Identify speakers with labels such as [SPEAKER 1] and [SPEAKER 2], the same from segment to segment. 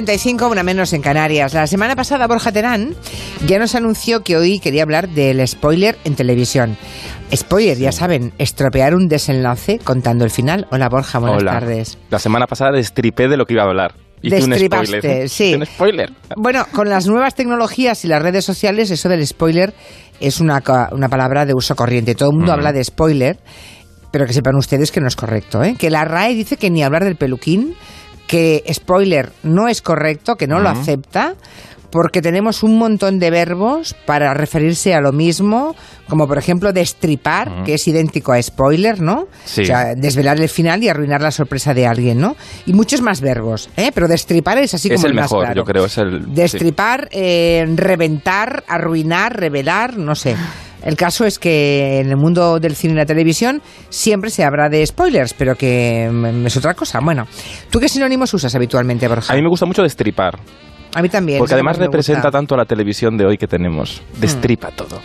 [SPEAKER 1] 5 y 35, una menos en Canarias. La semana pasada Borja Terán ya nos anunció que hoy quería hablar del spoiler en televisión. Spoiler, ya saben, estropear un desenlace contando el final. Hola Borja, buenas
[SPEAKER 2] Hola.
[SPEAKER 1] tardes.
[SPEAKER 2] La semana pasada destripé de lo que iba a hablar. Hice un
[SPEAKER 1] Destripaste,
[SPEAKER 2] spoiler.
[SPEAKER 1] sí.
[SPEAKER 2] Un spoiler.
[SPEAKER 1] Bueno, con las nuevas tecnologías y las redes sociales, eso del spoiler es una, una palabra de uso corriente. Todo el mundo
[SPEAKER 2] Mm.
[SPEAKER 1] habla de spoiler, pero que sepan ustedes que no es correcto. ¿eh? Que la RAE dice que ni hablar del peluquín, que spoiler no es correcto, que no lo acepta, porque tenemos un montón de verbos para referirse a lo mismo, como por ejemplo destripar, que es idéntico a spoiler, ¿no?
[SPEAKER 2] Sí.
[SPEAKER 1] O sea, desvelar el final y arruinar la sorpresa de alguien, ¿no? Y muchos más verbos, ¿eh? Pero destripar es así
[SPEAKER 2] es
[SPEAKER 1] como
[SPEAKER 2] el
[SPEAKER 1] más
[SPEAKER 2] mejor,
[SPEAKER 1] claro.
[SPEAKER 2] yo creo. Es el, sí.
[SPEAKER 1] Destripar, eh, reventar, arruinar, revelar, no sé. El caso es que en el mundo del cine y la televisión siempre se habla de spoilers, pero que mm, es otra cosa. Bueno, ¿tú qué sinónimos usas habitualmente, Borja?
[SPEAKER 2] A mí me gusta mucho destripar.
[SPEAKER 1] A mí también.
[SPEAKER 2] Porque además representa
[SPEAKER 1] gusta.
[SPEAKER 2] tanto a la televisión de hoy que tenemos. Destripa todo.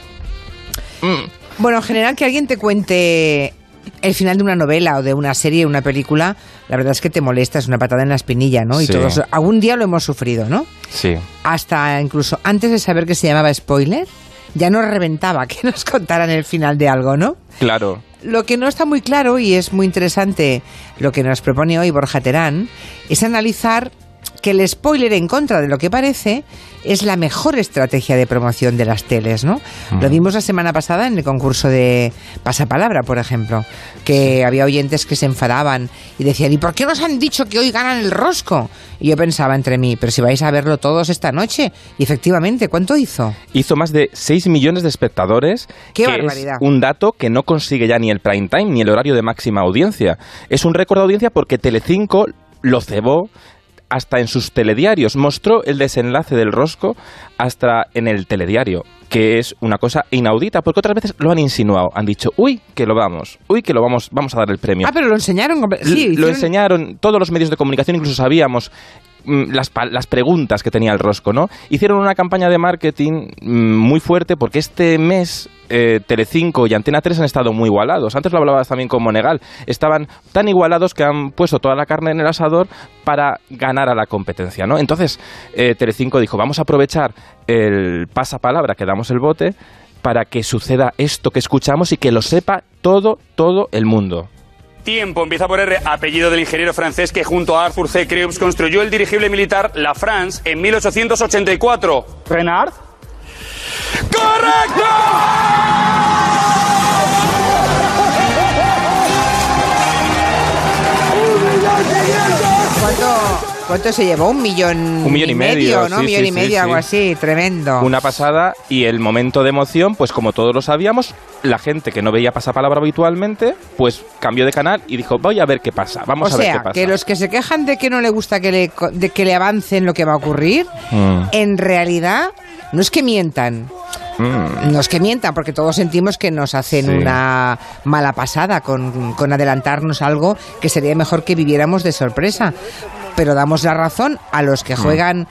[SPEAKER 2] Mm.
[SPEAKER 1] Bueno, en general que alguien te cuente el final de una novela o de una serie, una película, la verdad es que te molesta, es una patada en la espinilla, ¿no? Y
[SPEAKER 2] Sí.
[SPEAKER 1] todos algún día lo hemos sufrido, ¿no?
[SPEAKER 2] Sí.
[SPEAKER 1] hasta incluso antes de saber que se llamaba spoiler, ya nos reventaba que nos contaran el final de algo, ¿no?
[SPEAKER 2] Claro.
[SPEAKER 1] Lo que no está muy claro y es muy interesante lo que nos propone hoy Borja Terán es analizar que el spoiler en contra de lo que parece es la mejor estrategia de promoción de las teles, ¿no? Lo vimos la semana pasada en el concurso de Pasapalabra, por ejemplo, que había oyentes que se enfadaban y decían, ¿y por qué nos han dicho que hoy ganan el rosco? Y yo pensaba entre mí, pero si vais a verlo todos esta noche. Y efectivamente, ¿cuánto hizo?
[SPEAKER 2] Hizo más de 6 millones de espectadores.
[SPEAKER 1] ¡Qué
[SPEAKER 2] que
[SPEAKER 1] barbaridad!
[SPEAKER 2] Es un dato que no consigue ya ni el prime time ni el horario de máxima audiencia. Es un récord de audiencia porque Telecinco lo cebó hasta en sus telediarios. Mostró el desenlace del rosco hasta en el telediario, que es una cosa inaudita, porque otras veces lo han insinuado. Han dicho, uy, que lo vamos, uy, que lo vamos, vamos a dar el premio.
[SPEAKER 1] Ah, pero lo enseñaron. Sí,
[SPEAKER 2] L- lo enseñaron todos los medios de comunicación, incluso sabíamos las, pa- las preguntas que tenía el rosco, ¿no? Hicieron una campaña de marketing mm, muy fuerte porque este mes eh, Telecinco y Antena 3 han estado muy igualados. Antes lo hablabas también con Monegal. Estaban tan igualados que han puesto toda la carne en el asador para ganar a la competencia, ¿no? Entonces, eh, Telecinco dijo, vamos a aprovechar el pasapalabra que damos el bote para que suceda esto que escuchamos y que lo sepa todo, todo el mundo.
[SPEAKER 3] Tiempo empieza por R, apellido del ingeniero francés que junto a Arthur C. Creux construyó el dirigible militar La France en 1884. ¿Renard? ¡Correcto!
[SPEAKER 1] ¿Cuánto, cuánto se llevó? Un millón,
[SPEAKER 2] Un millón y medio,
[SPEAKER 1] ¿no?
[SPEAKER 2] sí,
[SPEAKER 1] Un millón
[SPEAKER 2] sí,
[SPEAKER 1] y medio,
[SPEAKER 2] sí.
[SPEAKER 1] algo así, tremendo.
[SPEAKER 2] Una pasada y el momento de emoción, pues como todos lo sabíamos, la gente que no veía pasapalabra habitualmente, pues cambió de canal y dijo, voy a ver qué pasa, vamos
[SPEAKER 1] o
[SPEAKER 2] a ver qué
[SPEAKER 1] sea,
[SPEAKER 2] pasa.
[SPEAKER 1] que los que se quejan de que no le gusta que le, de que le avancen lo que va a ocurrir,
[SPEAKER 2] Mm,
[SPEAKER 1] en realidad no es que mientan.
[SPEAKER 2] mm.
[SPEAKER 1] No es que mientan, porque todos sentimos que nos hacen
[SPEAKER 2] Sí.
[SPEAKER 1] una mala pasada con, con adelantarnos algo que sería mejor que viviéramos de sorpresa. Pero damos la razón a los que juegan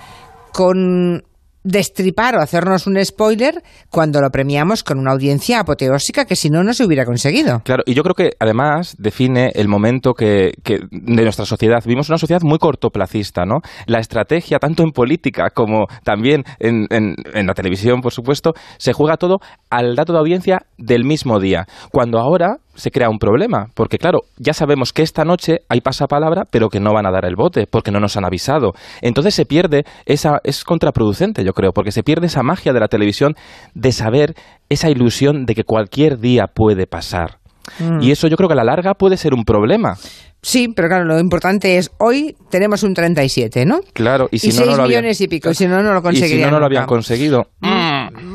[SPEAKER 1] con destripar o hacernos un spoiler cuando lo premiamos con una audiencia apoteósica que si no, no se hubiera conseguido.
[SPEAKER 2] Claro, y yo creo que además define el momento que, de nuestra sociedad. Vivimos una sociedad muy cortoplacista, ¿no? La estrategia, tanto en política como también en, en- en la televisión, por supuesto, se juega todo al dato de audiencia del mismo día. Cuando ahora se crea un problema, porque claro, ya sabemos que esta noche hay pasapalabra, pero que no van a dar el bote, porque no nos han avisado. Entonces se pierde esa, es contraproducente, yo creo, porque se pierde esa magia de la televisión de saber esa ilusión de que cualquier día puede pasar.
[SPEAKER 1] Mm.
[SPEAKER 2] Y eso yo creo que a la larga puede ser un problema.
[SPEAKER 1] Sí, pero claro, lo importante es hoy tenemos un 37, ¿no?
[SPEAKER 2] Claro, y si
[SPEAKER 1] Y
[SPEAKER 2] no,
[SPEAKER 1] seis
[SPEAKER 2] no lo habían-
[SPEAKER 1] millones y pico, y si no, no lo
[SPEAKER 2] Y si
[SPEAKER 1] conseguirían
[SPEAKER 2] no, no lo habían conseguido.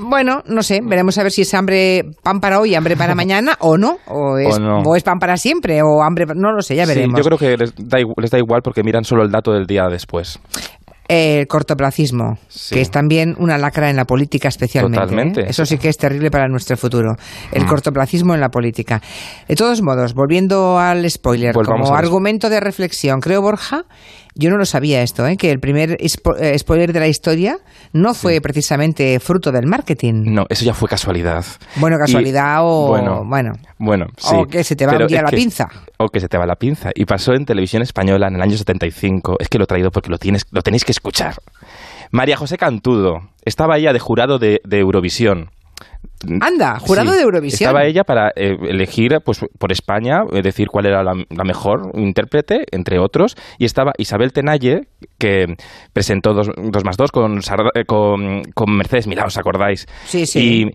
[SPEAKER 1] Bueno, no sé, veremos a ver si es hambre pan para hoy, hambre para mañana o no, o es,
[SPEAKER 2] O no.
[SPEAKER 1] o es pan para siempre, o hambre, no lo sé, ya
[SPEAKER 2] Sí,
[SPEAKER 1] veremos.
[SPEAKER 2] yo creo que les da, les da igual porque miran solo el dato del día después.
[SPEAKER 1] El cortoplacismo,
[SPEAKER 2] Sí.
[SPEAKER 1] que es también una lacra en la política especialmente.
[SPEAKER 2] Totalmente.
[SPEAKER 1] ¿eh? Eso sí que es terrible para nuestro futuro. El
[SPEAKER 2] Mm.
[SPEAKER 1] cortoplacismo en la política. De todos modos, volviendo al spoiler,
[SPEAKER 2] Volvamos
[SPEAKER 1] como argumento de reflexión, creo, Borja, Yo no lo sabía esto, ¿eh? que el primer spo- eh, spoiler de la historia no fue precisamente fruto del marketing.
[SPEAKER 2] No, eso ya fue casualidad.
[SPEAKER 1] Bueno, casualidad
[SPEAKER 2] Y-
[SPEAKER 1] o-
[SPEAKER 2] Bueno,
[SPEAKER 1] bueno.
[SPEAKER 2] bueno, sí.
[SPEAKER 1] O que se te va un día la
[SPEAKER 2] que-
[SPEAKER 1] pinza.
[SPEAKER 2] O que se te va la pinza. Y pasó en televisión española en el año 75. Es que lo he traído porque lo, tienes, lo tenéis que escuchar. María José Cantudo estaba ella de jurado de, de Eurovisión.
[SPEAKER 1] Anda, jurado
[SPEAKER 2] Sí,
[SPEAKER 1] de Eurovisión.
[SPEAKER 2] Estaba ella para eh, elegir pues, por España, eh, decir cuál era la, la mejor intérprete, entre otros. Y estaba Isabel Tenalle, que presentó dos, dos más dos con, eh, con, con Mercedes Milá, ¿os acordáis?
[SPEAKER 1] Sí, sí.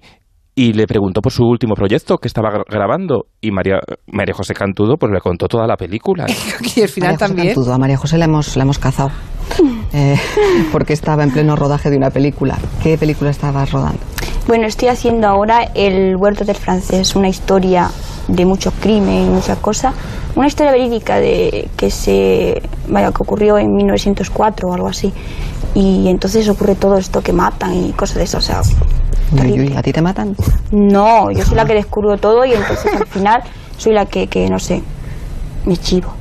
[SPEAKER 2] Y, y le preguntó por su último proyecto que estaba gra- grabando. Y María, María José Cantudo pues le contó toda la película.
[SPEAKER 1] y al final
[SPEAKER 4] María José
[SPEAKER 1] también.
[SPEAKER 4] Cantudo. A María José la hemos, la hemos cazado. Eh, porque estaba en pleno rodaje de una película. ¿Qué película estabas rodando?
[SPEAKER 5] Bueno, estoy haciendo ahora El huerto del francés, una historia de mucho crimen y muchas cosas. Una historia verídica de que se vaya que ocurrió en 1904 o algo así. Y entonces ocurre todo esto que matan y cosas de eso, o sea,
[SPEAKER 4] Uy,
[SPEAKER 5] terrible.
[SPEAKER 4] uy, ¿A ti te matan?
[SPEAKER 5] No, yo soy la que descubro todo y entonces al final soy la que, que no sé, me chivo.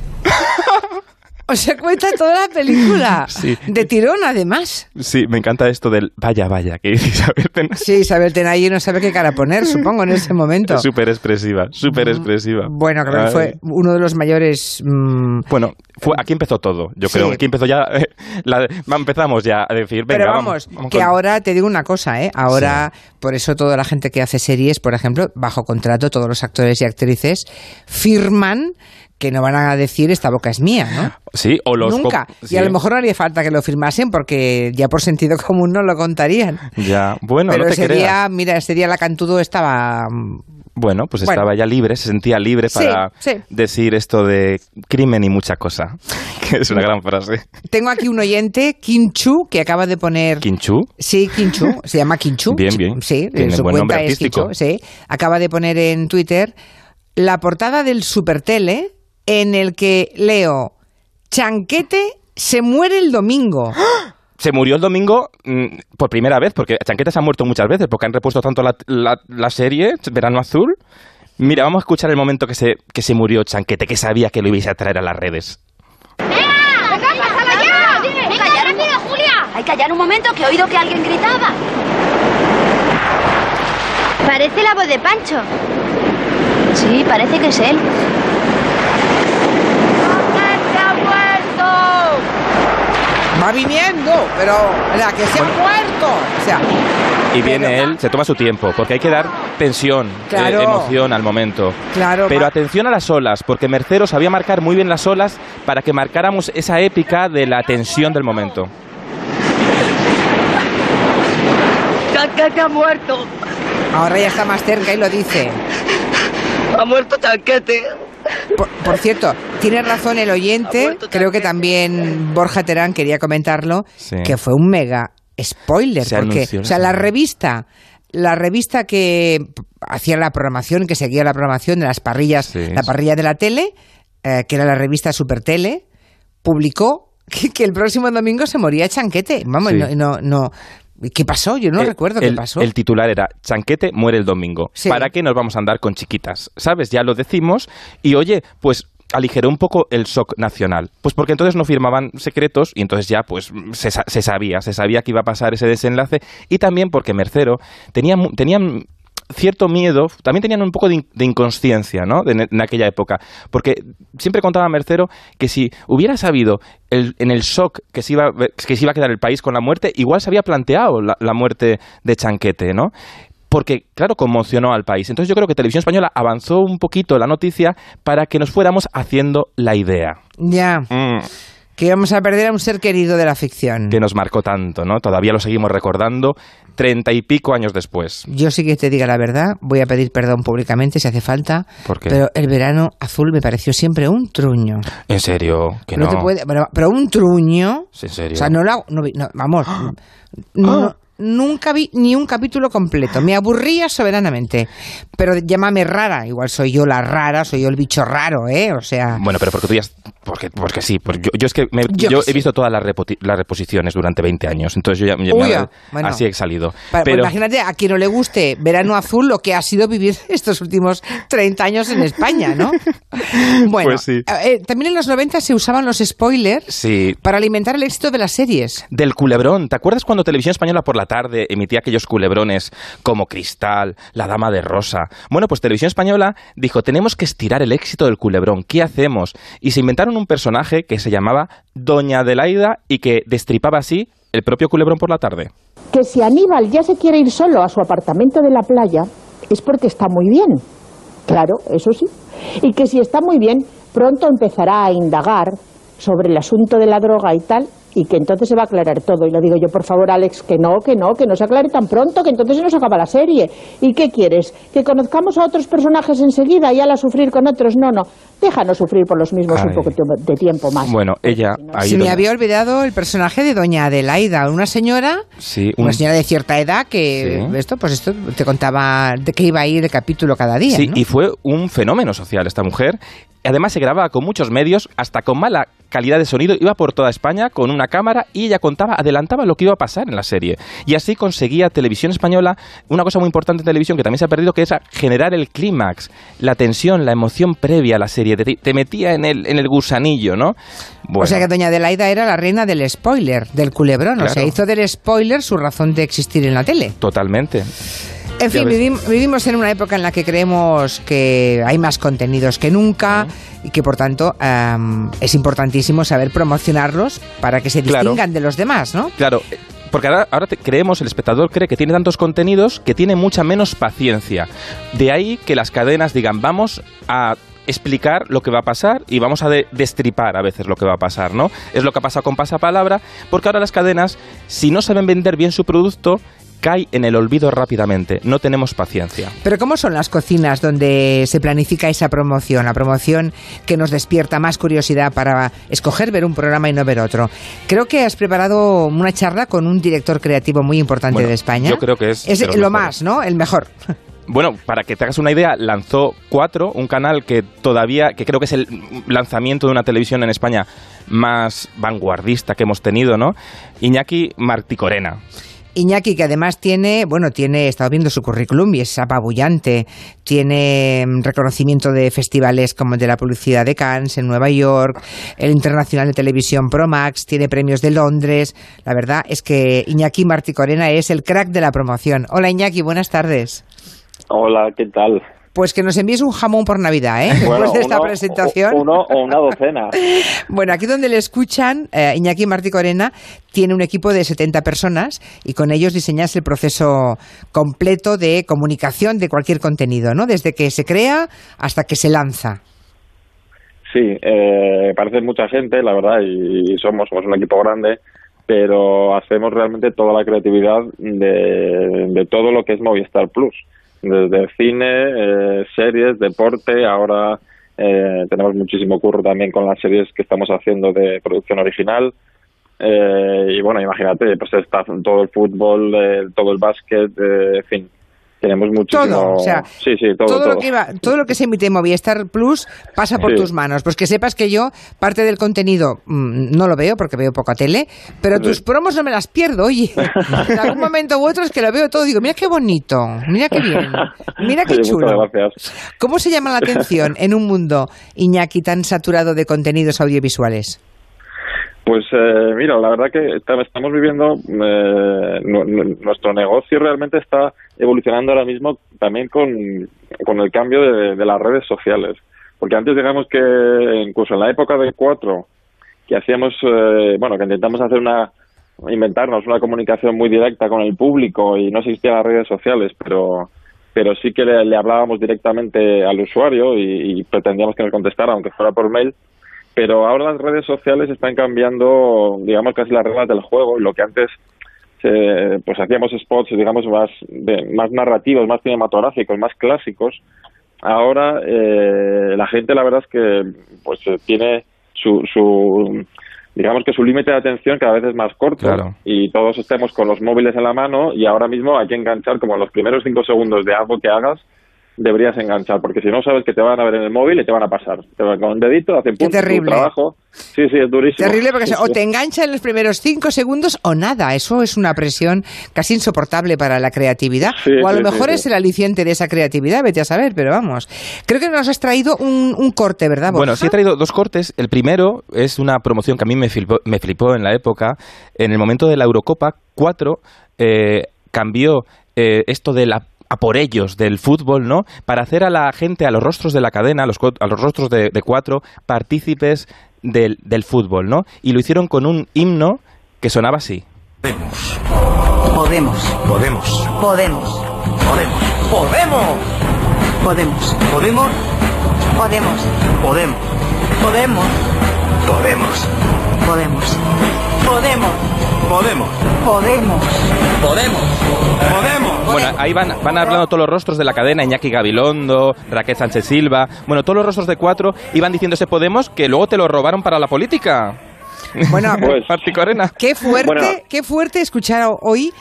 [SPEAKER 1] O sea, cuenta toda la película.
[SPEAKER 2] Sí.
[SPEAKER 1] De tirón, además.
[SPEAKER 2] Sí, me encanta esto del vaya, vaya, que dice Isabel.
[SPEAKER 1] Sí, Isabel Tenalle no sabe qué cara poner, supongo, en ese momento.
[SPEAKER 2] Súper expresiva, súper expresiva.
[SPEAKER 1] Bueno, creo que fue uno de los mayores. mm,
[SPEAKER 2] Bueno, fue, aquí empezó todo. Yo creo que aquí empezó ya. eh, la- empezamos ya a decir, venga,
[SPEAKER 1] Pero vamos,
[SPEAKER 2] vamos
[SPEAKER 1] que
[SPEAKER 2] con-
[SPEAKER 1] ahora te digo una cosa, ¿eh? Ahora, por eso toda la gente que hace series, por ejemplo, bajo contrato, todos los actores y actrices firman que no van a decir esta boca es mía, ¿no?
[SPEAKER 2] Sí, o los.
[SPEAKER 1] Nunca. Y a lo mejor no haría falta que lo firmasen porque ya por sentido común no lo contarían.
[SPEAKER 2] Ya, bueno,
[SPEAKER 1] Pero
[SPEAKER 2] no te
[SPEAKER 1] ese
[SPEAKER 2] creas.
[SPEAKER 1] día, mira, ese día la Cantudo estaba. mm,
[SPEAKER 2] Bueno, pues
[SPEAKER 1] Bueno.
[SPEAKER 2] estaba ya libre, se sentía libre para
[SPEAKER 1] sí.
[SPEAKER 2] decir esto de crimen y mucha cosa. Que es una gran frase.
[SPEAKER 1] Tengo aquí un oyente, Kinchu, que acaba de poner.
[SPEAKER 2] ¿Quinchú?
[SPEAKER 1] Sí, Kinchu, se llama Kinchu.
[SPEAKER 2] Bien, bien.
[SPEAKER 1] Sí,
[SPEAKER 2] Tiene
[SPEAKER 1] su
[SPEAKER 2] buen nombre
[SPEAKER 1] cuenta es. Kinchu, sí. Acaba de poner en Twitter la portada del Supertele en el que leo Chanquete se muere el domingo.
[SPEAKER 2] Se murió el domingo mm, por primera vez, porque Chanquete se ha muerto muchas veces, porque han repuesto tanto la, la- la serie, Verano Azul. Mira, vamos a escuchar el momento que se, que se murió Chanquete, que sabía que lo ibais a traer a las redes.
[SPEAKER 6] ¡Venga, ya rápido, Julia! Hay que callar un momento que he oído que alguien gritaba. Parece la voz de Pancho. Sí, parece que es él. se ha muerto!
[SPEAKER 1] Va viniendo, pero la que se ha muerto. O sea,
[SPEAKER 2] Y viene
[SPEAKER 1] Pero-
[SPEAKER 2] él, se toma su tiempo, porque hay que dar tensión,
[SPEAKER 1] Claro.
[SPEAKER 2] eh, emoción al momento.
[SPEAKER 1] claro.
[SPEAKER 2] Pero atención a las olas, porque Mercero sabía marcar muy bien las olas para que marcáramos esa épica de la tensión del momento.
[SPEAKER 7] Chanquete ha muerto.
[SPEAKER 1] ahora ya está más cerca y lo dice.
[SPEAKER 7] Ha muerto Chanquete.
[SPEAKER 1] Por, por cierto, tiene razón el oyente, creo que
[SPEAKER 7] también.
[SPEAKER 1] Borja Terán quería comentarlo,
[SPEAKER 2] Sí.
[SPEAKER 1] que fue un mega spoiler,
[SPEAKER 2] Se
[SPEAKER 1] porque, o sea,
[SPEAKER 2] la
[SPEAKER 1] revista, la revista que hacía la programación, que seguía la programación de las parrillas,
[SPEAKER 2] Sí.
[SPEAKER 1] la parrilla de la tele, eh, que era la revista Supertele, publicó que, que el próximo domingo se moría Chanquete. Vamos,
[SPEAKER 2] Sí.
[SPEAKER 1] no, no, no- ¿Qué pasó? Yo no
[SPEAKER 2] Eh,
[SPEAKER 1] recuerdo
[SPEAKER 2] el,
[SPEAKER 1] qué pasó.
[SPEAKER 2] El titular era Chanquete muere el domingo.
[SPEAKER 1] Sí.
[SPEAKER 2] ¿Para qué nos vamos a andar con chiquitas? ¿Sabes? Ya lo decimos. Y oye, pues aligeró un poco el shock nacional. Pues porque entonces no firmaban secretos y entonces ya pues se, sa- se sabía, se sabía que iba a pasar ese desenlace y también porque Mercero tenía, tenían cierto miedo, también tenían un poco de, in- de inconsciencia, ¿no? De- en aquella época. Porque siempre contaba Mercero que si hubiera sabido el- en el shock que se, iba, que se iba a quedar el país con la muerte, igual se había planteado la, la muerte de Chanquete, ¿no? Porque, claro, conmocionó al país. Entonces yo creo que Televisión Española avanzó un poquito la noticia para que nos fuéramos haciendo la idea.
[SPEAKER 1] Ya,
[SPEAKER 2] Mm,
[SPEAKER 1] que íbamos a perder a un ser querido de la ficción.
[SPEAKER 2] que nos marcó tanto, ¿no? Todavía lo seguimos recordando treinta y pico años después.
[SPEAKER 1] Yo sí que te diga la verdad, voy a pedir perdón públicamente si hace falta,
[SPEAKER 2] ¿Por qué?
[SPEAKER 1] pero el verano azul me pareció siempre un truño.
[SPEAKER 2] En serio, que no.
[SPEAKER 1] No te puede, pero, pero un truño,
[SPEAKER 2] ¿En serio?
[SPEAKER 1] o sea, no lo hago- no no, vamos, no, nunca vi ni un capítulo completo. Me aburría soberanamente. Pero llámame rara, igual soy yo la rara, soy yo el bicho raro, ¿eh? O sea...
[SPEAKER 2] Bueno, pero porque tú ya... Porque, porque sí, pues yo, yo es que me-
[SPEAKER 1] Yo
[SPEAKER 2] he visto todas las, las reposiciones durante 20 años, entonces yo ya, ya
[SPEAKER 1] Uy,
[SPEAKER 2] me-
[SPEAKER 1] ah, bueno.
[SPEAKER 2] así he salido.
[SPEAKER 1] Pues
[SPEAKER 2] Pero,
[SPEAKER 1] imagínate a quien no le guste Verano Azul lo que ha sido vivir estos últimos 30 años en España, ¿no? Bueno,
[SPEAKER 2] Pues sí.
[SPEAKER 1] eh, también en los 90 se usaban los spoilers
[SPEAKER 2] sí,
[SPEAKER 1] para alimentar el éxito de las series.
[SPEAKER 2] Del culebrón. ¿Te acuerdas cuando Televisión Española por la tarde emitía aquellos culebrones como Cristal, La Dama de Rosa? Bueno, pues Televisión Española dijo, tenemos que estirar el éxito del culebrón. ¿Qué hacemos? Y se inventaron un personaje que se llamaba Doña Adelaida y que destripaba así el propio culebrón por la tarde.
[SPEAKER 8] que si Aníbal ya se quiere ir solo a su apartamento de la playa es porque está muy bien. Claro, eso sí. Y que si está muy bien, pronto empezará a indagar sobre el asunto de la droga y tal, y que entonces se va a aclarar todo. Y le digo yo, por favor, Alex, que no, que no, que no se aclare tan pronto, que entonces se nos acaba la serie. ¿Y qué quieres? ¿Que conozcamos a otros personajes enseguida y a sufrir con otros? No, no. Déjanos sufrir por los mismos un
[SPEAKER 2] Ay.
[SPEAKER 8] poco de tiempo más.
[SPEAKER 2] Bueno, ella... ahí
[SPEAKER 1] Se me había olvidado el personaje de Doña Adelaida, una señora,
[SPEAKER 2] Sí, un-
[SPEAKER 1] una señora de cierta edad que
[SPEAKER 2] Sí.
[SPEAKER 1] esto, pues esto te contaba de qué iba a ir el capítulo cada día.
[SPEAKER 2] Sí,
[SPEAKER 1] ¿no?
[SPEAKER 2] y fue un fenómeno social esta mujer. Además se grababa con muchos medios, hasta con mala calidad de sonido, iba por toda España con una cámara y ella contaba, adelantaba lo que iba a pasar en la serie. Y así conseguía Televisión Española una cosa muy importante en televisión que también se ha perdido, que es generar el clímax, la tensión, la emoción previa a la serie. Te, te metía en el, en el gusanillo, ¿no? Bueno,
[SPEAKER 1] O sea que Doña Adelaida era la reina del spoiler, del culebrón. O sea, hizo del spoiler su razón de existir en la tele.
[SPEAKER 2] totalmente.
[SPEAKER 1] En fin, vivim- vivimos en una época en la que creemos que hay más contenidos que nunca y que por tanto am, es importantísimo saber promocionarlos para que se
[SPEAKER 2] Claro.
[SPEAKER 1] distingan de los demás, ¿no?
[SPEAKER 2] Claro, eh, porque ahora, ahora te- creemos, el espectador cree que tiene tantos contenidos que tiene mucha menos paciencia. De ahí que las cadenas digan, vamos a explicar lo que va a pasar y vamos a de- destripar a veces lo que va a pasar, ¿no? Es lo que ha pasado con Pasapalabra, porque ahora las cadenas, si no saben vender bien su producto, cae en el olvido rápidamente. No tenemos paciencia.
[SPEAKER 1] Pero ¿cómo son las cocinas donde se planifica esa promoción? La promoción que nos despierta más curiosidad para escoger ver un programa y no ver otro. Creo que has preparado una charla con un director creativo muy importante
[SPEAKER 2] Bueno,
[SPEAKER 1] de España.
[SPEAKER 2] yo creo que es
[SPEAKER 1] Es lo más, ¿no? El mejor.
[SPEAKER 2] Bueno, para que te hagas una idea, lanzó Cuatro, un canal que todavía, que creo que es el lanzamiento de una televisión en España más vanguardista que hemos tenido, ¿no? Iñaki Marticorena.
[SPEAKER 1] Iñaki, que además tiene, bueno, tiene, he estado viendo su currículum y es apabullante. Tiene mm, reconocimiento de festivales como el de la publicidad de Cannes en Nueva York, el Internacional de Televisión Pro Max, tiene premios de Londres. La verdad es que Iñaki Marticorena es el crack de la promoción. Hola Iñaki, buenas tardes.
[SPEAKER 9] Hola, ¿qué tal?
[SPEAKER 1] Pues que nos envíes un jamón por Navidad, ¿eh? Después de esta
[SPEAKER 9] uno-
[SPEAKER 1] presentación.
[SPEAKER 9] Uno o una docena.
[SPEAKER 1] Bueno, aquí donde le escuchan, eh, Iñaki Martí Corena tiene un equipo de 70 personas y con ellos diseñas el proceso completo de comunicación de cualquier contenido, ¿no? Desde que se crea hasta que se lanza.
[SPEAKER 9] Sí, eh, parece mucha gente, la verdad, y, somos, somos un equipo grande, pero hacemos realmente toda la creatividad de, de todo lo que es Movistar Plus. Desde cine, eh, series, deporte, ahora eh, tenemos muchísimo curro también con las series que estamos haciendo de producción original. Eh, y bueno, imagínate, pues está todo el fútbol, eh, todo el básquet, eh, en fin, tenemos muchísimo.
[SPEAKER 1] Todo, o sea,
[SPEAKER 9] sí, sí, todo,
[SPEAKER 1] todo,
[SPEAKER 9] todo.
[SPEAKER 1] Lo que iba- todo lo que se emite en Movistar Plus pasa por
[SPEAKER 9] Sí.
[SPEAKER 1] tus manos. Pues que sepas que yo parte del contenido mm, no lo veo porque veo poca tele, pero tus promos no me las pierdo, oye. En algún momento u otro es que lo veo todo, digo, mira qué bonito, mira qué bien, mira qué chulo.
[SPEAKER 9] gracias.
[SPEAKER 1] ¿Cómo se llama la atención en un mundo, Iñaki, tan saturado de contenidos audiovisuales?
[SPEAKER 9] Pues eh, mira, la verdad que estamos viviendo, eh, nu- nu- nuestro negocio realmente está evolucionando ahora mismo también con, con el cambio de, las redes sociales. Porque antes digamos que incluso en la época de cuatro, que hacíamos, eh, bueno, que intentamos hacer una, inventarnos una comunicación muy directa con el público y no existían las redes sociales, pero pero sí que le, le hablábamos directamente al usuario y, y pretendíamos que nos contestara, aunque fuera por mail pero ahora las redes sociales están cambiando, digamos, casi las reglas del juego. y Lo que antes, eh, pues hacíamos spots, digamos, más, de- más narrativos, más cinematográficos, más clásicos. Ahora eh, la gente, la verdad es que, pues eh, tiene su, su, digamos que su límite de atención cada vez es más corto
[SPEAKER 2] Claro.
[SPEAKER 9] y todos estemos con los móviles en la mano y ahora mismo hay que enganchar como los primeros cinco segundos de algo que hagas deberías enganchar porque si no sabes que te van a ver en el móvil y te van a pasar te van con un dedito hacen punto
[SPEAKER 1] terrible.
[SPEAKER 9] trabajo sí sí es durísimo
[SPEAKER 1] Terrible porque o te engancha en los primeros cinco segundos o nada. Eso es una presión casi insoportable para la creatividad.
[SPEAKER 9] Sí,
[SPEAKER 1] o a lo mejor
[SPEAKER 9] sí,
[SPEAKER 1] es el aliciente de esa creatividad, vete a saber, pero vamos. Creo que nos has traído un, un corte, ¿verdad, Borja?
[SPEAKER 2] Bueno, sí he traído dos cortes. El primero es una promoción que a mí me flipó, me flipó en la época. En el momento de la Eurocopa 4 eh, cambió eh, esto de la a por ellos del fútbol, ¿no? Para hacer a la gente, a los rostros de la cadena, a los, cu- a los rostros de, de cuatro, partícipes del, del fútbol, ¿no? Y lo hicieron con un himno que sonaba así.
[SPEAKER 10] Podemos.
[SPEAKER 11] Podemos.
[SPEAKER 10] Podemos.
[SPEAKER 11] Podemos.
[SPEAKER 10] Podemos. Podemos.
[SPEAKER 11] Podemos.
[SPEAKER 10] Podemos.
[SPEAKER 11] Podemos.
[SPEAKER 10] Podemos.
[SPEAKER 11] Podemos.
[SPEAKER 10] Podemos.
[SPEAKER 11] Podemos. Podemos.
[SPEAKER 10] Podemos.
[SPEAKER 11] Podemos.
[SPEAKER 10] Podemos. Podemos.
[SPEAKER 2] Bueno, ahí van, van hablando todos los rostros de la cadena, Iñaki Gabilondo, Raquel Sánchez Silva, bueno, todos los rostros de cuatro iban diciendo ese Podemos que luego te lo robaron para la política.
[SPEAKER 1] Bueno,
[SPEAKER 9] Pues-.
[SPEAKER 1] Qué fuerte,
[SPEAKER 9] Bueno.
[SPEAKER 1] qué fuerte escuchar hoy.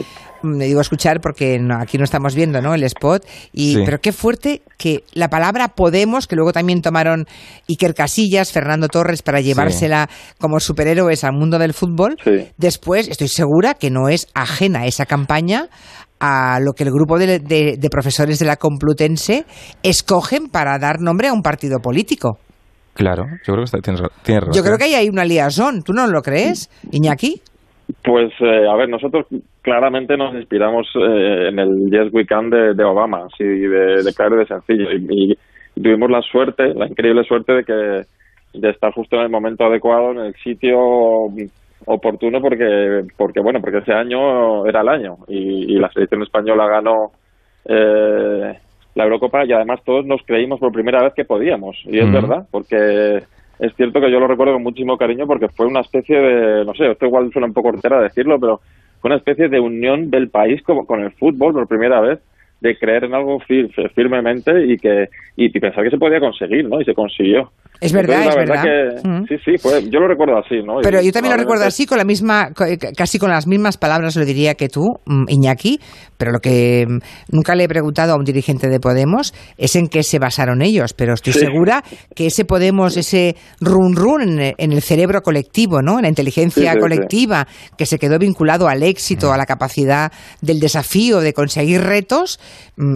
[SPEAKER 1] Me digo escuchar porque no- aquí no estamos viendo, ¿no? El spot. Y,
[SPEAKER 2] Sí.
[SPEAKER 1] Pero qué fuerte que la palabra Podemos, que luego también tomaron Iker Casillas, Fernando Torres, para llevársela como superhéroes al mundo del fútbol.
[SPEAKER 9] Sí.
[SPEAKER 1] Después, estoy segura que no es ajena esa campaña a lo que el grupo de, de- de profesores de la Complutense escogen para dar nombre a un partido político.
[SPEAKER 2] Claro, yo creo que está- tienes, tienes razón.
[SPEAKER 1] Yo creo que ahí hay una liazón. ¿Tú no lo crees, Iñaki?
[SPEAKER 9] Pues, eh, a ver, nosotros claramente nos inspiramos eh, en el Yes We Can de, de Obama, así de, de claro y de sencillo. Y, y tuvimos la suerte, la increíble suerte de que de estar justo en el momento adecuado, en el sitio oportuno, porque, porque bueno, porque ese año era el año y, y la selección española ganó eh, la Eurocopa y además todos nos creímos por primera vez que podíamos. Y es verdad, porque es cierto que yo lo recuerdo con muchísimo cariño porque fue una especie de, no sé, esto igual suena un poco hortera decirlo, pero fue una especie de unión del país como con el fútbol por primera vez, de creer en algo fir- firmemente y que y, y pensar que se podía conseguir, ¿no? Y se consiguió.
[SPEAKER 1] Es verdad,
[SPEAKER 9] Entonces,
[SPEAKER 1] es
[SPEAKER 9] la
[SPEAKER 1] verdad.
[SPEAKER 9] que
[SPEAKER 1] Mm.
[SPEAKER 9] sí, sí, fue, yo lo recuerdo así, ¿no?
[SPEAKER 1] Pero
[SPEAKER 9] Y
[SPEAKER 1] yo también lo recuerdo así, con la misma, eh, casi con las mismas palabras lo diría que tú, mm, Iñaki, pero lo que mm, nunca le he preguntado a un dirigente de Podemos es en qué se basaron ellos, pero estoy
[SPEAKER 9] Sí.
[SPEAKER 1] segura que ese Podemos, ese run run en, el- en el cerebro colectivo, ¿no? En la inteligencia
[SPEAKER 9] Sí, sí, sí.
[SPEAKER 1] colectiva, que se quedó vinculado al éxito, a la capacidad del desafío, de conseguir retos,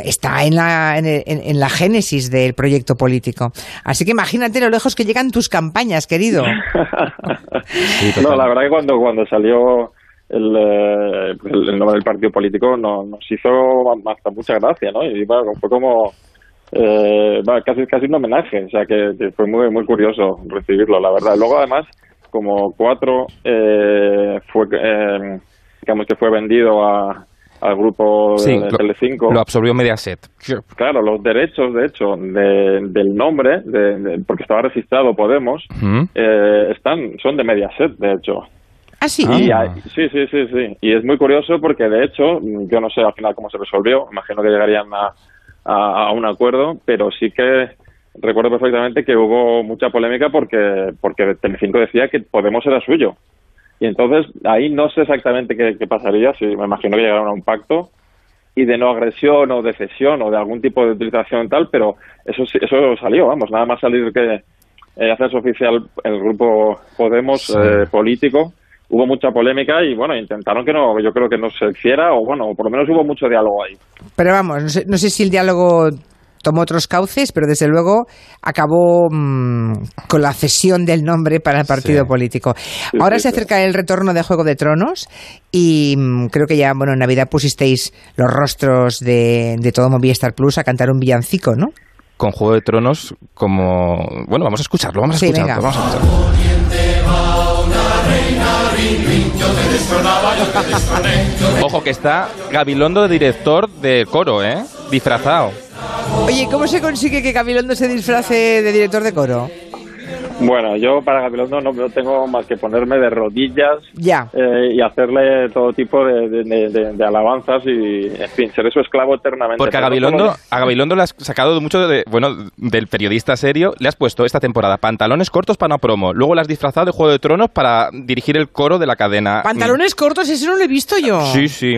[SPEAKER 1] está en la, en, el- en- en la génesis del proyecto político. Así que imagínate lo lejos que llegan tus campañas, querido.
[SPEAKER 9] no, la verdad que cuando, cuando salió el, eh, el, el nombre del partido político no, nos hizo hasta mucha gracia, ¿no? Y bueno, fue como eh, va, casi casi un homenaje, o sea que, que fue muy muy curioso recibirlo, la verdad. Luego además, como cuatro eh, fue eh, digamos que fue vendido a, al grupo
[SPEAKER 2] Sí,
[SPEAKER 9] de
[SPEAKER 2] lo-
[SPEAKER 9] Telecinco.
[SPEAKER 2] Lo absorbió Mediaset.
[SPEAKER 9] Claro, los derechos, de hecho, de- del nombre, de- de- porque estaba registrado Podemos, eh, están son de Mediaset, de hecho.
[SPEAKER 1] Ah, sí.
[SPEAKER 9] Y
[SPEAKER 2] Ah.
[SPEAKER 9] hay- sí, sí, sí, sí. Y es muy curioso porque, de hecho, yo no sé al final cómo se resolvió. Imagino que llegarían a, a- a un acuerdo, pero sí que recuerdo perfectamente que hubo mucha polémica porque porque Telecinco decía que Podemos era suyo. Y entonces ahí no sé exactamente qué, qué pasaría, si me imagino que llegaron a un pacto y de no agresión o de cesión o de algún tipo de utilización tal, pero eso sí- eso salió, vamos, nada más salir que eh, hacerse oficial el grupo Podemos
[SPEAKER 2] Sí.
[SPEAKER 9] eh, político, hubo mucha polémica y bueno, intentaron que no, yo creo que no se hiciera o bueno, por lo menos hubo mucho diálogo ahí.
[SPEAKER 1] Pero vamos, no sé, no sé si el diálogo tomó otros cauces, pero desde luego acabó mm, con la cesión del nombre para el partido
[SPEAKER 2] Sí.
[SPEAKER 1] político. Ahora se acerca el retorno de Juego de Tronos y mm, creo que ya, bueno, en Navidad pusisteis los rostros de, de todo Movistar Plus a cantar un villancico, ¿no?
[SPEAKER 2] Con Juego de Tronos como... Bueno, vamos a escucharlo, vamos a
[SPEAKER 1] Sí,
[SPEAKER 2] escucharlo.
[SPEAKER 1] venga.
[SPEAKER 2] Vamos a escucharlo. Ojo que está Gabilondo director de coro, ¿eh? Disfrazado.
[SPEAKER 1] Oye, ¿cómo se consigue que Gabilondo se disfrace de director de coro?
[SPEAKER 9] Bueno, yo para Gabilondo no, no tengo más que ponerme de rodillas
[SPEAKER 1] Ya.
[SPEAKER 9] eh, y hacerle todo tipo de, de- de- de- de alabanzas y, en fin, seré su esclavo eternamente.
[SPEAKER 2] Porque a
[SPEAKER 9] no
[SPEAKER 2] Gabilondo, a Gabilondo le has sacado mucho de, bueno, del periodista serio, le has puesto esta temporada pantalones cortos para una promo, luego le has disfrazado de Juego de Tronos para dirigir el coro de la cadena.
[SPEAKER 1] Pantalones cortos, ese no lo he visto yo.
[SPEAKER 2] Sí, sí.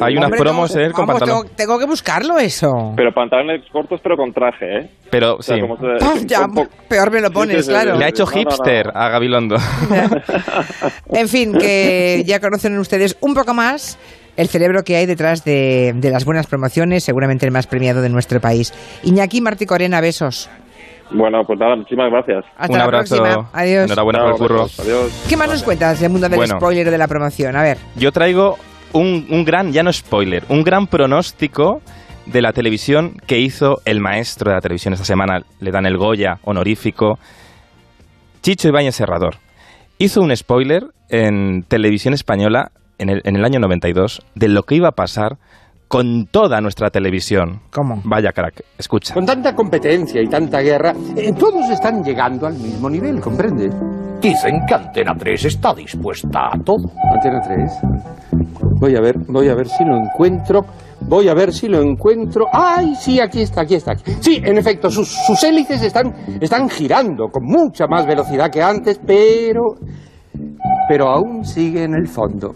[SPEAKER 2] Hay unas
[SPEAKER 1] Hombre,
[SPEAKER 2] promos él con pantalones.
[SPEAKER 1] tengo, tengo que buscarlo eso.
[SPEAKER 9] Pero pantalones cortos pero con traje, ¿eh?
[SPEAKER 2] Pero
[SPEAKER 9] O sea,
[SPEAKER 2] sí.
[SPEAKER 9] como se-
[SPEAKER 1] ya,
[SPEAKER 9] un
[SPEAKER 1] peor me lo
[SPEAKER 9] Sí,
[SPEAKER 1] pones,
[SPEAKER 9] sí,
[SPEAKER 2] Le ha hecho
[SPEAKER 9] No, no, no.
[SPEAKER 2] hipster a Gabilondo.
[SPEAKER 1] En fin, que ya conocen ustedes un poco más el cerebro que hay detrás de, de las buenas promociones, seguramente el más premiado de nuestro país. Iñaki Martí Corena, besos.
[SPEAKER 9] Bueno, pues nada, muchísimas gracias.
[SPEAKER 1] Hasta
[SPEAKER 2] Un
[SPEAKER 1] la
[SPEAKER 2] abrazo.
[SPEAKER 1] próxima. Adiós.
[SPEAKER 2] Enhorabuena por el curro.
[SPEAKER 9] Adiós.
[SPEAKER 1] ¿Qué más nos cuentas del mundo del
[SPEAKER 2] Bueno.
[SPEAKER 1] spoiler de la promoción? A ver.
[SPEAKER 2] Yo traigo un, un gran, ya no spoiler, un gran pronóstico de la televisión que hizo el maestro de la televisión esta semana. Le dan el Goya honorífico. Chicho Ibáñez Serrador. Hizo un spoiler en televisión española en el, en el año 92 de lo que iba a pasar con toda nuestra televisión.
[SPEAKER 1] ¿Cómo?
[SPEAKER 2] Vaya crack, escucha.
[SPEAKER 12] Con tanta competencia y tanta guerra, eh, todos están llegando al mismo nivel, ¿comprende?
[SPEAKER 13] Dicen que Antena 3 está dispuesta a todo.
[SPEAKER 12] Antena 3. Voy a ver, voy a ver si lo encuentro. Voy a ver si lo encuentro. ¡Ay, sí, aquí está, aquí está! Sí, en efecto, sus, sus hélices están, están girando con mucha más velocidad que antes, pero... Pero aún sigue en el fondo.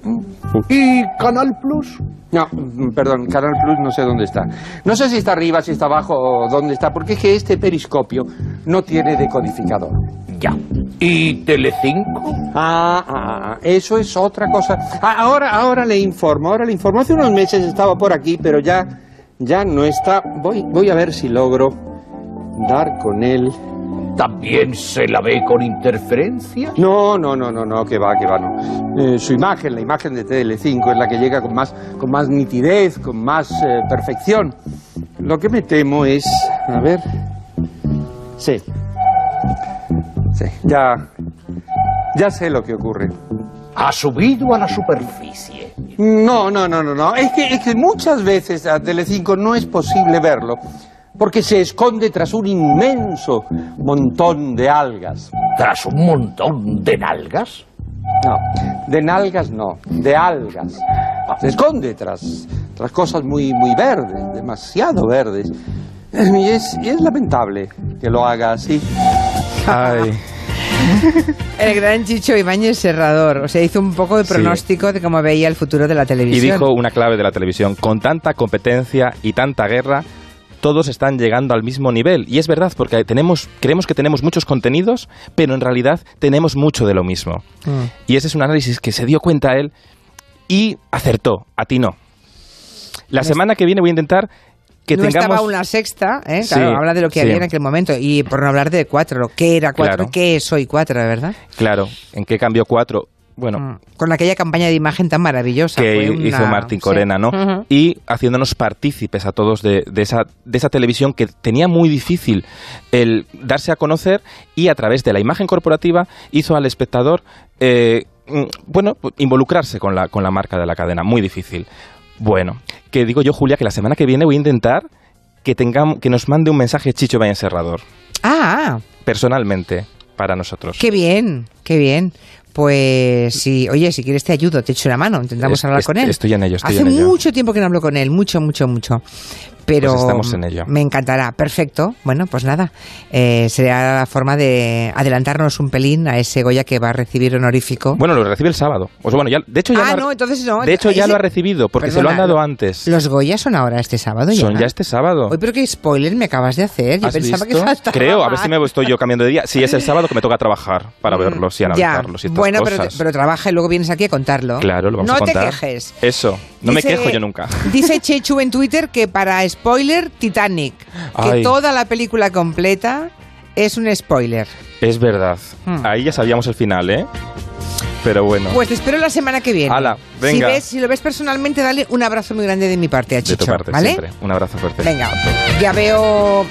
[SPEAKER 13] ¿Y Canal Plus?
[SPEAKER 12] No, perdón, Canal Plus no sé dónde está. No sé si está arriba, si está abajo o dónde está, porque es que este periscopio no tiene decodificador.
[SPEAKER 13] Ya. ¿Y Telecinco?
[SPEAKER 12] Ah, ah, ah, eso es otra cosa. Ah, ahora, ahora le informo, ahora le informo. Hace unos meses estaba por aquí, pero ya, ya no está. Voy, voy a ver si logro dar con él.
[SPEAKER 13] ¿También se la ve con interferencia?
[SPEAKER 12] No, no, no, no, no, que va, que va, no. Eh, su imagen, la imagen de Tele5 es la que llega con más, con más nitidez, con más eh, perfección. Lo que me temo es, a ver, sí, sí, ya, ya sé lo que ocurre.
[SPEAKER 13] ¿Ha subido a la superficie?
[SPEAKER 12] No, no, no, no, no. Es que, es que muchas veces a Telecinco no es posible verlo porque se esconde tras un inmenso montón de algas.
[SPEAKER 13] ¿Tras un montón de nalgas?
[SPEAKER 12] No, de nalgas no, de algas. Se esconde tras, tras cosas muy, muy verdes, demasiado verdes. Y es, y es lamentable que lo haga así.
[SPEAKER 2] Ay.
[SPEAKER 1] El gran Chicho Ibáñez Serrador. O sea, hizo un poco de
[SPEAKER 2] Sí.
[SPEAKER 1] pronóstico de cómo veía el futuro de la
[SPEAKER 2] Y
[SPEAKER 1] televisión.
[SPEAKER 2] dijo una clave de la televisión, con tanta competencia y tanta guerra, todos están llegando al mismo nivel. Y es verdad, porque tenemos, creemos que tenemos muchos contenidos, pero en realidad tenemos mucho de lo mismo.
[SPEAKER 1] Mm.
[SPEAKER 2] Y ese es un análisis que se dio cuenta él y acertó, atinó. La semana que viene voy a intentar que
[SPEAKER 1] no
[SPEAKER 2] tengamos...
[SPEAKER 1] estaba una sexta, ¿eh?
[SPEAKER 2] Sí,
[SPEAKER 1] Claro, habla de lo que
[SPEAKER 2] sí.
[SPEAKER 1] había en aquel momento. Y por no hablar de cuatro, ¿qué era cuatro?
[SPEAKER 2] Claro.
[SPEAKER 1] ¿Qué es hoy cuatro, de verdad?
[SPEAKER 2] Claro, ¿en qué cambió cuatro? Bueno,
[SPEAKER 1] Mm. Con aquella campaña de imagen tan maravillosa.
[SPEAKER 2] que
[SPEAKER 1] una-
[SPEAKER 2] hizo Martín
[SPEAKER 1] sí.
[SPEAKER 2] Corena, ¿no? Y haciéndonos partícipes a todos de, de esa, de esa televisión que tenía muy difícil el darse a conocer y a través de la imagen corporativa hizo al espectador, eh, mm, bueno, pues, involucrarse con la, con la marca de la cadena. Muy difícil. Bueno, que digo yo, Julia, que la semana que viene voy a intentar que, tengamos, que nos mande un mensaje Chicho Valle Serrador,
[SPEAKER 1] Ah,
[SPEAKER 2] personalmente, para nosotros.
[SPEAKER 1] qué bien, qué bien. Pues sí, oye, si quieres te ayudo, te echo una mano, intentamos
[SPEAKER 2] Es-
[SPEAKER 1] hablar con él.
[SPEAKER 2] estoy en ello, estoy
[SPEAKER 1] Hace
[SPEAKER 2] en ello.
[SPEAKER 1] mucho tiempo que no hablo con él, mucho, mucho, mucho. Pero
[SPEAKER 2] Pues estamos en ello.
[SPEAKER 1] me encantará, perfecto. Bueno, pues nada, eh, será la forma de adelantarnos un pelín a ese Goya que va a recibir honorífico.
[SPEAKER 2] Bueno, lo recibe el sábado. Pues bueno, ya, de hecho ya
[SPEAKER 1] ah,
[SPEAKER 2] lo ha-
[SPEAKER 1] no, entonces no.
[SPEAKER 2] De hecho, ya
[SPEAKER 1] ese-
[SPEAKER 2] lo ha recibido, porque se lo han dado antes.
[SPEAKER 1] Los Goya son ahora este sábado ya.
[SPEAKER 2] Son ya este sábado.
[SPEAKER 1] Hoy, pero qué spoiler me acabas de hacer. Yo
[SPEAKER 2] ¿Has
[SPEAKER 1] pensaba
[SPEAKER 2] visto?
[SPEAKER 1] que faltaba
[SPEAKER 2] Creo, a ver si me estoy yo cambiando de día. Sí, es el sábado que me toca trabajar para verlos y
[SPEAKER 1] Ya,
[SPEAKER 2] analizarlos y estas
[SPEAKER 1] bueno, pero, trabaja y luego vienes aquí a contarlo.
[SPEAKER 2] Claro, lo vamos
[SPEAKER 1] no
[SPEAKER 2] a contar.
[SPEAKER 1] te quejes.
[SPEAKER 2] Eso, no
[SPEAKER 1] Dice-
[SPEAKER 2] me quejo yo nunca.
[SPEAKER 1] Dice Chechu en Twitter que para spoiler, Titanic. Que toda la película completa es un spoiler.
[SPEAKER 2] Es verdad.
[SPEAKER 1] Hmm.
[SPEAKER 2] Ahí ya sabíamos el final, ¿eh? Pero bueno.
[SPEAKER 1] Pues te espero la semana que viene.
[SPEAKER 2] Hala,
[SPEAKER 1] Si,
[SPEAKER 2] venga.
[SPEAKER 1] ves, si lo ves personalmente, dale un abrazo muy grande de mi parte a
[SPEAKER 2] de
[SPEAKER 1] Chicho.
[SPEAKER 2] tu parte,
[SPEAKER 1] ¿Vale?
[SPEAKER 2] siempre. Un abrazo fuerte.
[SPEAKER 1] Venga, ya veo.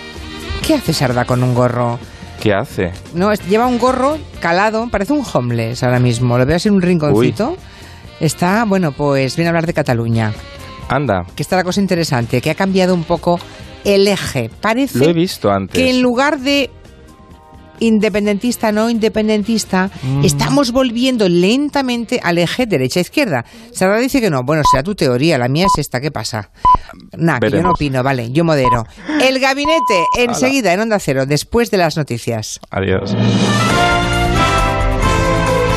[SPEAKER 1] ¿Qué hace Sarda con un gorro?
[SPEAKER 2] ¿Qué hace?
[SPEAKER 1] No, es- lleva un gorro calado, parece un homeless ahora mismo. Lo veo así en un rinconcito. Está, bueno, pues viene a hablar de Cataluña.
[SPEAKER 2] Anda,
[SPEAKER 1] Que está la cosa interesante, que ha cambiado un poco el eje. Parece
[SPEAKER 2] lo he visto antes.
[SPEAKER 1] que en lugar de independentista, no independentista,
[SPEAKER 2] Mm.
[SPEAKER 1] estamos volviendo lentamente al eje derecha-izquierda. Sara dice que no. Bueno, será tu teoría, la mía es esta. ¿Qué pasa? Nada, que yo no opino, vale, yo modero. El gabinete, enseguida, en Onda Cero, después de las noticias.
[SPEAKER 2] Adiós.